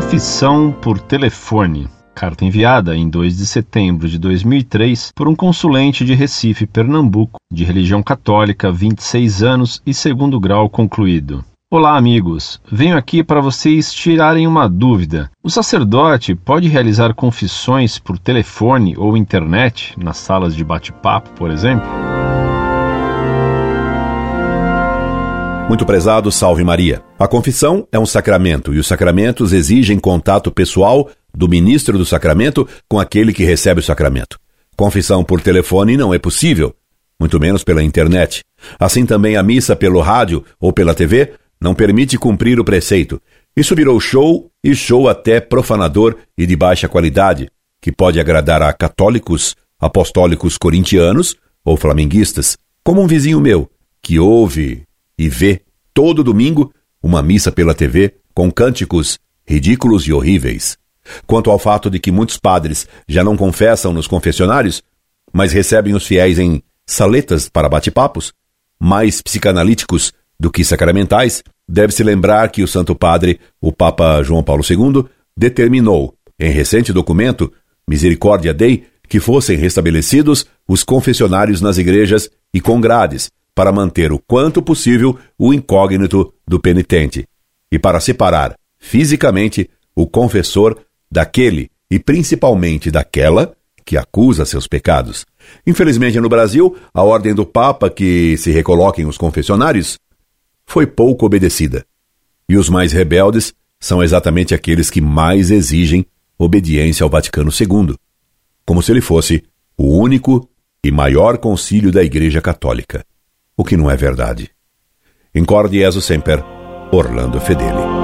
Confissão por telefone. Carta enviada em 2 de setembro de 2003 por um consulente de Recife, Pernambuco, de religião católica, 26 anos e segundo grau concluído. Olá, amigos. Venho aqui para vocês tirarem uma dúvida. O sacerdote pode realizar confissões por telefone ou internet, nas salas de bate-papo, por exemplo? Muito prezado, salve Maria. A confissão é um sacramento e os sacramentos exigem contato pessoal do ministro do sacramento com aquele que recebe o sacramento. Confissão por telefone não é possível, muito menos pela internet. Assim também a missa pelo rádio ou pela TV não permite cumprir o preceito. Isso virou show e show até profanador e de baixa qualidade, que pode agradar a católicos, apostólicos corintianos ou flamenguistas, como um vizinho meu, que ouve e vê todo domingo uma missa pela TV com cânticos ridículos e horríveis. Quanto ao fato de que muitos padres já não confessam nos confessionários, mas recebem os fiéis em saletas para bate-papos, mais psicanalíticos do que sacramentais, deve-se lembrar que o Santo Padre, o Papa João Paulo II, determinou, em recente documento, Misericórdia Dei, que fossem restabelecidos os confessionários nas igrejas e com grades, para manter o quanto possível o incógnito do penitente e para separar fisicamente o confessor daquele e principalmente daquela que acusa seus pecados. Infelizmente, no Brasil, a ordem do Papa que se recoloquem os confessionários foi pouco obedecida. E os mais rebeldes são exatamente aqueles que mais exigem obediência ao Vaticano II, como se ele fosse o único e maior concílio da Igreja Católica o que não é verdade. Incorde Jesus Semper, Orlando Fedeli.